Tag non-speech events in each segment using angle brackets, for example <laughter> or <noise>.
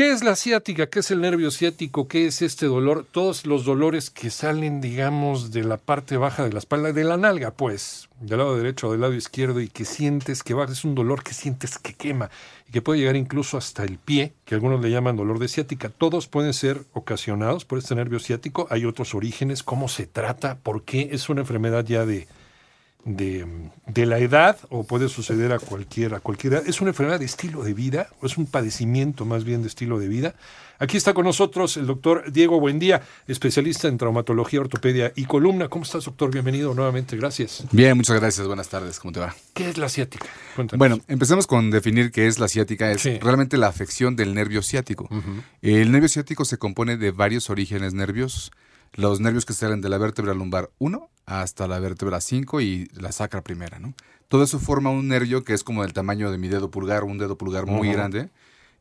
¿Qué es la ciática? ¿Qué es el nervio ciático? ¿Qué es este dolor? Todos los dolores que salen, digamos, de la parte baja de la espalda, de la nalga, pues, del lado derecho o del lado izquierdo, y que sientes que baja, es un dolor que sientes que quema y que puede llegar incluso hasta el pie, que algunos le llaman dolor de ciática. Todos pueden ser ocasionados por este nervio ciático. Hay otros orígenes, cómo se trata, por qué es una enfermedad ya de, de, de, la edad o puede suceder a cualquier, a cualquier edad. Es una enfermedad de estilo de vida o es un padecimiento más bien de estilo de vida. Aquí está con nosotros el doctor Diego Buendía, especialista en traumatología, ortopedia y columna. ¿Cómo estás, doctor? Bienvenido nuevamente. Gracias. Bien, muchas gracias. Buenas tardes. ¿Cómo te va? ¿Qué es la ciática? Cuéntanos. Bueno, empecemos con definir qué es la ciática. Es sí. realmente la afección del nervio ciático. Uh -huh. El nervio ciático se compone de varios orígenes nerviosos. Los nervios que salen de la vértebra lumbar 1 hasta la vértebra 5 y la sacra primera, ¿no? Todo eso forma un nervio que es como del tamaño de mi dedo pulgar, un dedo pulgar muy uh -huh. grande.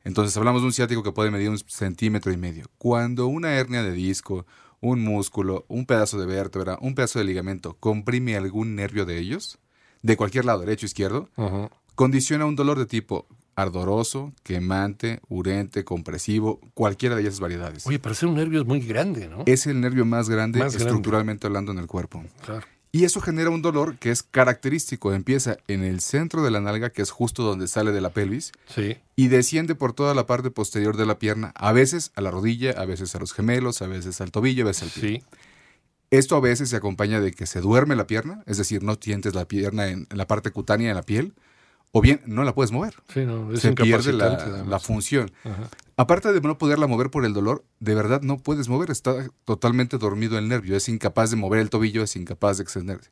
Entonces hablamos de un ciático que puede medir un centímetro y medio. Cuando una hernia de disco, un músculo, un pedazo de vértebra, un pedazo de ligamento comprime algún nervio de ellos, de cualquier lado, derecho o izquierdo, uh -huh. condiciona un dolor de tipo ardoroso, quemante, urente, compresivo, cualquiera de esas variedades. Oye, pero ser un nervio es muy grande, ¿no? Es el nervio más grande Más grande. estructuralmente hablando en el cuerpo. Claro. Y eso genera un dolor que es característico. Empieza en el centro de la nalga, que es justo donde sale de la pelvis, Sí. y desciende por toda la parte posterior de la pierna, a veces a la rodilla, a veces a los gemelos, a veces al tobillo, a veces al pie. Sí. Esto a veces se acompaña de que se duerme la pierna, es decir, no sientes la pierna en, en la parte cutánea, en la piel, o bien no la puedes mover. Sí, no, es se pierde la, función. Ajá. Aparte de no poderla mover por el dolor, de verdad no puedes mover, está totalmente dormido el nervio, es incapaz de mover el tobillo, es incapaz de extenderse.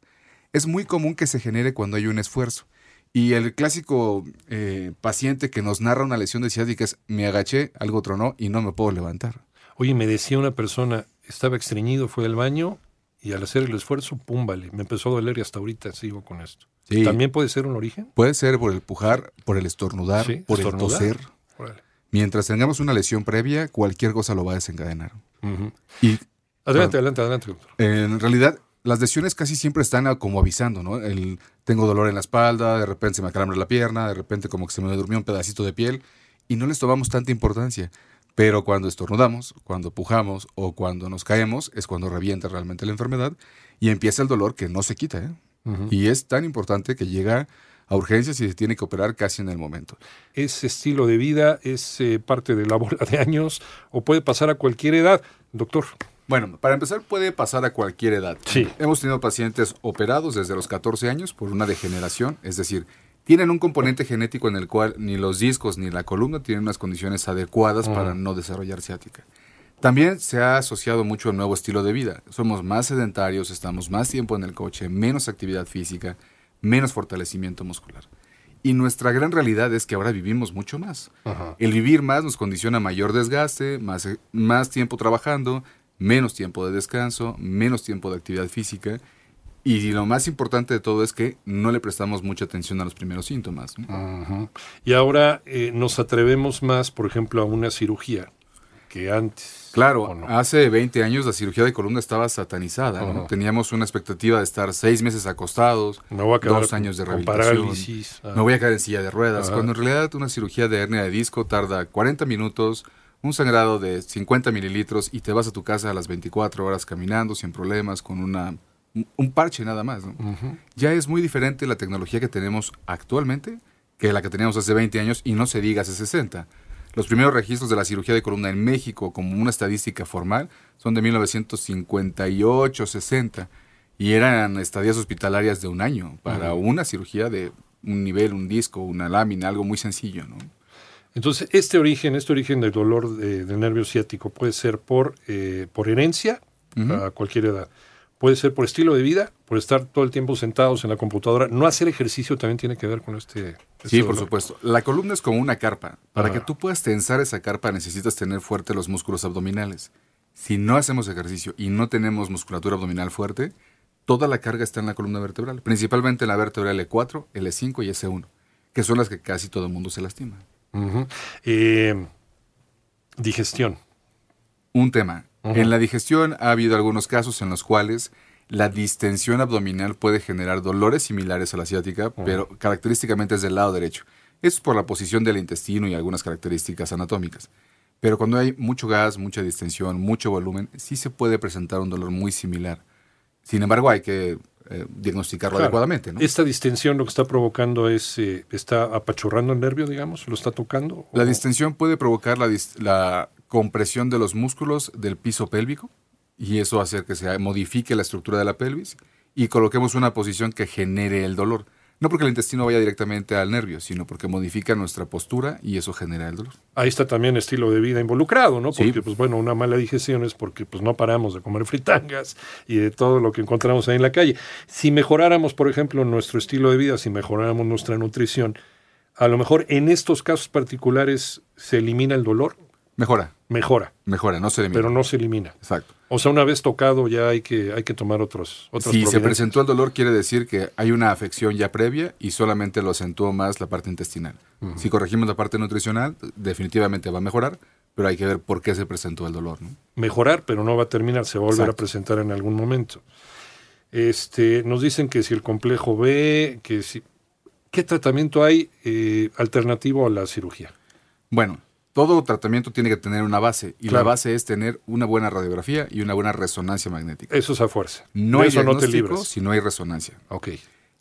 Es muy común que se genere cuando hay un esfuerzo. Y el clásico eh, paciente que nos narra una lesión de ciática es, me agaché, algo tronó y no me puedo levantar. Oye, me decía una persona, estaba estreñido, fue al baño y al hacer el esfuerzo, pum, vale, me empezó a doler y hasta ahorita sigo con esto. Sí. ¿También puede ser un origen? Puede ser por el pujar, por el estornudar, Sí, por estornudar. el toser. Órale. Mientras tengamos una lesión previa, cualquier cosa lo va a desencadenar. Y Adelante, adelante, adelante. En realidad, las lesiones casi siempre están como avisando, ¿no? El, tengo dolor en la espalda, de repente se me acalambra la pierna, de repente como que se me durmió un pedacito de piel y no les tomamos tanta importancia. Pero cuando estornudamos, cuando pujamos o cuando nos caemos es cuando revienta realmente la enfermedad y empieza el dolor que no se quita, ¿eh? Y es tan importante que llega a urgencias y se tiene que operar casi en el momento. ¿Es estilo de vida? ¿Es eh, parte de la <laughs> bola de años? ¿O puede pasar a cualquier edad? Doctor, Bueno, para empezar puede pasar a cualquier edad. Sí. Hemos tenido pacientes operados desde los 14 años por una degeneración, es decir, tienen un componente genético en el cual ni los discos ni la columna tienen unas condiciones adecuadas para no desarrollar ciática. También se ha asociado mucho al nuevo estilo de vida. Somos más sedentarios, estamos más tiempo en el coche, menos actividad física, menos fortalecimiento muscular. Y nuestra gran realidad es que ahora vivimos mucho más. Ajá. El vivir más nos condiciona mayor desgaste, más, más tiempo trabajando, menos tiempo de descanso, menos tiempo de actividad física. Y lo más importante de todo es que no le prestamos mucha atención a los primeros síntomas. ¿no? Ajá. Y ahora eh, nos atrevemos más, por ejemplo, a una cirugía que antes. Claro, ¿o no? hace 20 años la cirugía de columna estaba satanizada. ¿no? Teníamos una expectativa de estar seis meses acostados, quedar dos años de rehabilitación. parálisis. Ah. Voy a quedar en silla de ruedas. Cuando en realidad una cirugía de hernia de disco tarda 40 minutos, un sangrado de 50 mililitros y te vas a tu casa a las 24 horas caminando sin problemas, con una, un- parche nada más. ¿no? Ya es muy diferente la tecnología que tenemos actualmente que la que teníamos hace 20 años y no se diga hace 60. Los primeros registros de la cirugía de columna en México como una estadística formal son de 1958-60 y eran estadías hospitalarias de un año para una cirugía de un nivel, un disco, una lámina, algo muy sencillo. ¿no? Entonces, este origen, este origen del dolor de- del nervio ciático puede ser por, eh, por herencia a cualquier edad. Puede ser por estilo de vida, por estar todo el tiempo sentados en la computadora. No hacer ejercicio también tiene que ver con este. este Sí, por supuesto. La columna es como una carpa. Para Ah. que tú puedas tensar esa carpa necesitas tener fuerte los músculos abdominales. Si no hacemos ejercicio y no tenemos musculatura abdominal fuerte, toda la carga está en la columna vertebral, principalmente en la vértebra L4, L5 y S1, que son las que casi todo el mundo se lastima. Eh, Digestión. Un tema. En la digestión ha habido algunos casos en los cuales la distensión abdominal puede generar dolores similares a la ciática, pero característicamente es del lado derecho. Eso es por la posición del intestino y algunas características anatómicas. Pero cuando hay mucho gas, mucha distensión, mucho volumen, sí se puede presentar un dolor muy similar. Sin embargo, hay que eh, diagnosticarlo adecuadamente. Esta distensión lo que está provocando es, eh, está apachurrando el nervio, digamos, lo está tocando. La distensión puede provocar la, la compresión de los músculos del piso pélvico y eso hace que se modifique la estructura de la pelvis y coloquemos una posición que genere el dolor. No porque el intestino vaya directamente al nervio, sino porque modifica nuestra postura y eso genera el dolor. Ahí está también estilo de vida involucrado, ¿no? Porque, pues bueno, una mala digestión es porque pues no paramos de comer fritangas y de todo lo que encontramos ahí en la calle. Si mejoráramos, por ejemplo, nuestro estilo de vida, si mejoráramos nuestra nutrición, a lo mejor en estos casos particulares se elimina el dolor. Mejora. Mejora. Mejora, no se elimina. Pero no se elimina. Exacto. O sea, una vez tocado ya hay que, hay que tomar otros, otros Si se presentó el dolor, quiere decir que hay una afección ya previa y solamente lo acentuó más la parte intestinal. Si corregimos la parte nutricional, definitivamente va a mejorar, pero hay que ver por qué se presentó el dolor. Mejorar, pero no va a terminar, se va a volver a presentar en algún momento. Este, nos dicen que si el complejo B, que si... ¿Qué tratamiento hay eh, alternativo a la cirugía? Bueno, todo tratamiento tiene que tener una base y la base es tener una buena radiografía y una buena resonancia magnética. Eso es a fuerza. No hay eso no te libras. si no hay resonancia. Ok.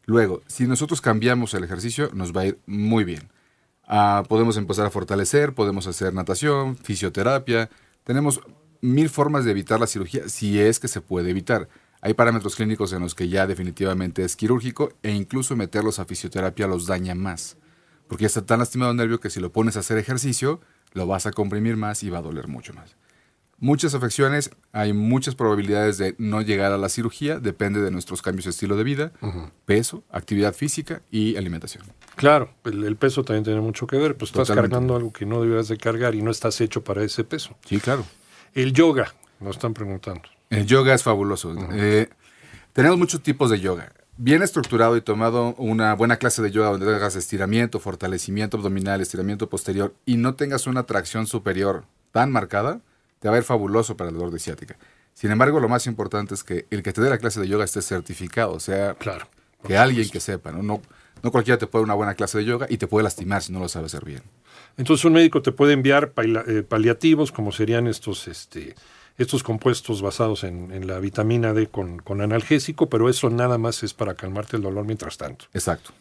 Luego, si nosotros cambiamos el ejercicio, nos va a ir muy bien. Ah, podemos empezar a fortalecer, podemos hacer natación, fisioterapia. Tenemos mil formas de evitar la cirugía si es que se puede evitar. Hay parámetros clínicos en los que ya definitivamente es quirúrgico e incluso meterlos a fisioterapia los daña más. Porque ya está tan lastimado el nervio que si lo pones a hacer ejercicio, lo vas a comprimir más y va a doler mucho más. Muchas afecciones, hay muchas probabilidades de no llegar a la cirugía, depende de nuestros cambios de estilo de vida, peso, actividad física y alimentación. Claro, el, peso también tiene mucho que ver, pues estás cargando algo que no deberías de cargar y no estás hecho para ese peso. Sí, claro. El yoga, nos están preguntando. El yoga es fabuloso. Eh, tenemos muchos tipos de yoga bien estructurado y tomado una buena clase de yoga donde hagas estiramiento, fortalecimiento abdominal, estiramiento posterior y no tengas una tracción superior tan marcada, te va a ir fabuloso para el dolor de ciática. Sin embargo, lo más importante es que el que te dé la clase de yoga esté certificado, o sea, claro, que alguien que sepa, ¿no? ¿no? No cualquiera te puede dar una buena clase de yoga y te puede lastimar si no lo sabe hacer bien. Entonces un médico te puede enviar eh, paliativos, como serían estos este, estos compuestos basados en, la vitamina D con, analgésico, pero eso nada más es para calmarte el dolor mientras tanto. Exacto.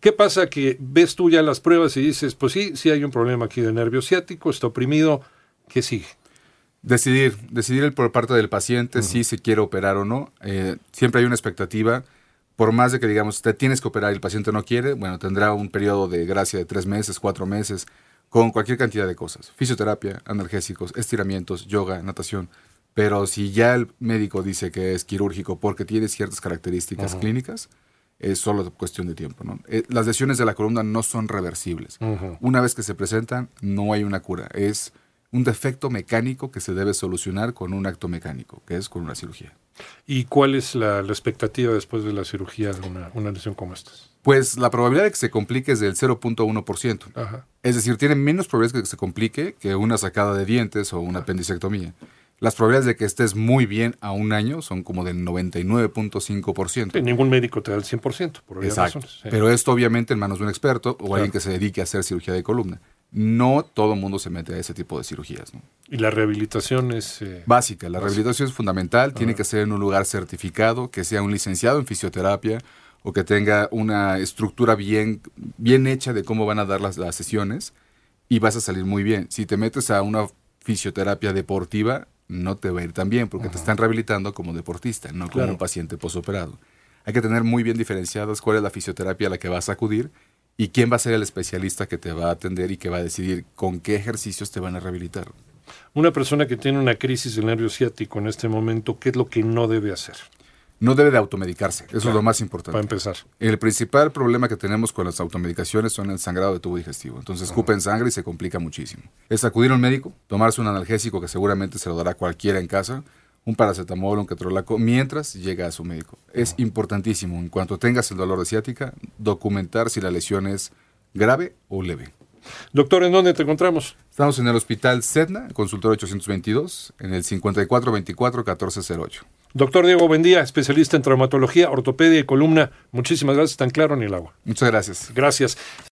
¿Qué pasa? Que ves tú ya las pruebas y dices, pues sí, sí hay un problema aquí de nervio ciático, está oprimido, ¿qué sigue? Decidir, decidir por parte del paciente si se quiere operar o no. Eh, siempre hay una expectativa. Por más de que digamos, te tienes que operar y el paciente no quiere, bueno, tendrá un periodo de gracia de tres meses, cuatro meses, con cualquier cantidad de cosas. Fisioterapia, analgésicos, estiramientos, yoga, natación. Pero si ya el médico dice que es quirúrgico porque tiene ciertas características clínicas, es solo cuestión de tiempo. ¿no? Eh, las lesiones de la columna no son reversibles. Una vez que se presentan, no hay una cura. Es un defecto mecánico que se debe solucionar con un acto mecánico, que es con una cirugía. ¿Y cuál es la, expectativa después de la cirugía de una, una lesión como esta? Pues la probabilidad de que se complique es del 0.1%. Es decir, tiene menos probabilidades de que se complique que una sacada de dientes o una apendicectomía. Las probabilidades de que estés muy bien a un año son como del 99.5%. ningún médico te da el 100%, por Exacto. Pero esto obviamente en manos de un experto o alguien que se dedique a hacer cirugía de columna. No todo el mundo se mete a ese tipo de cirugías. Y la rehabilitación es... Eh, básica. La rehabilitación es fundamental. Tiene que ser en un lugar certificado, que sea un licenciado en fisioterapia o que tenga una estructura bien, bien hecha de cómo van a dar las, las sesiones y vas a salir muy bien. Si te metes a una fisioterapia deportiva, no te va a ir tan bien porque te están rehabilitando como deportista, no como un paciente posoperado. Hay que tener muy bien diferenciadas cuál es la fisioterapia a la que vas a acudir y quién va a ser el especialista que te va a atender y que va a decidir con qué ejercicios te van a rehabilitar. Una persona que tiene una crisis del nervio ciático en este momento, ¿qué es lo que no debe hacer? no debe de automedicarse. Eso es lo más importante. Para empezar. El principal problema que tenemos con las automedicaciones son el sangrado de tubo digestivo. Entonces escupen sangre y se complica muchísimo. Es acudir a un médico, tomarse un analgésico que seguramente se lo dará cualquiera en casa, un paracetamol, un ketorolaco, mientras llega a su médico. Es importantísimo, en cuanto tengas el dolor de ciática, documentar si la lesión es grave o leve. Doctor, ¿en dónde te encontramos? Estamos en el Hospital Sedna, consultorio 822, en el 5424-1408. Doctor Diego Bendía, especialista en traumatología, ortopedia y columna. Muchísimas gracias, tan claro ni el agua. Muchas gracias. Gracias.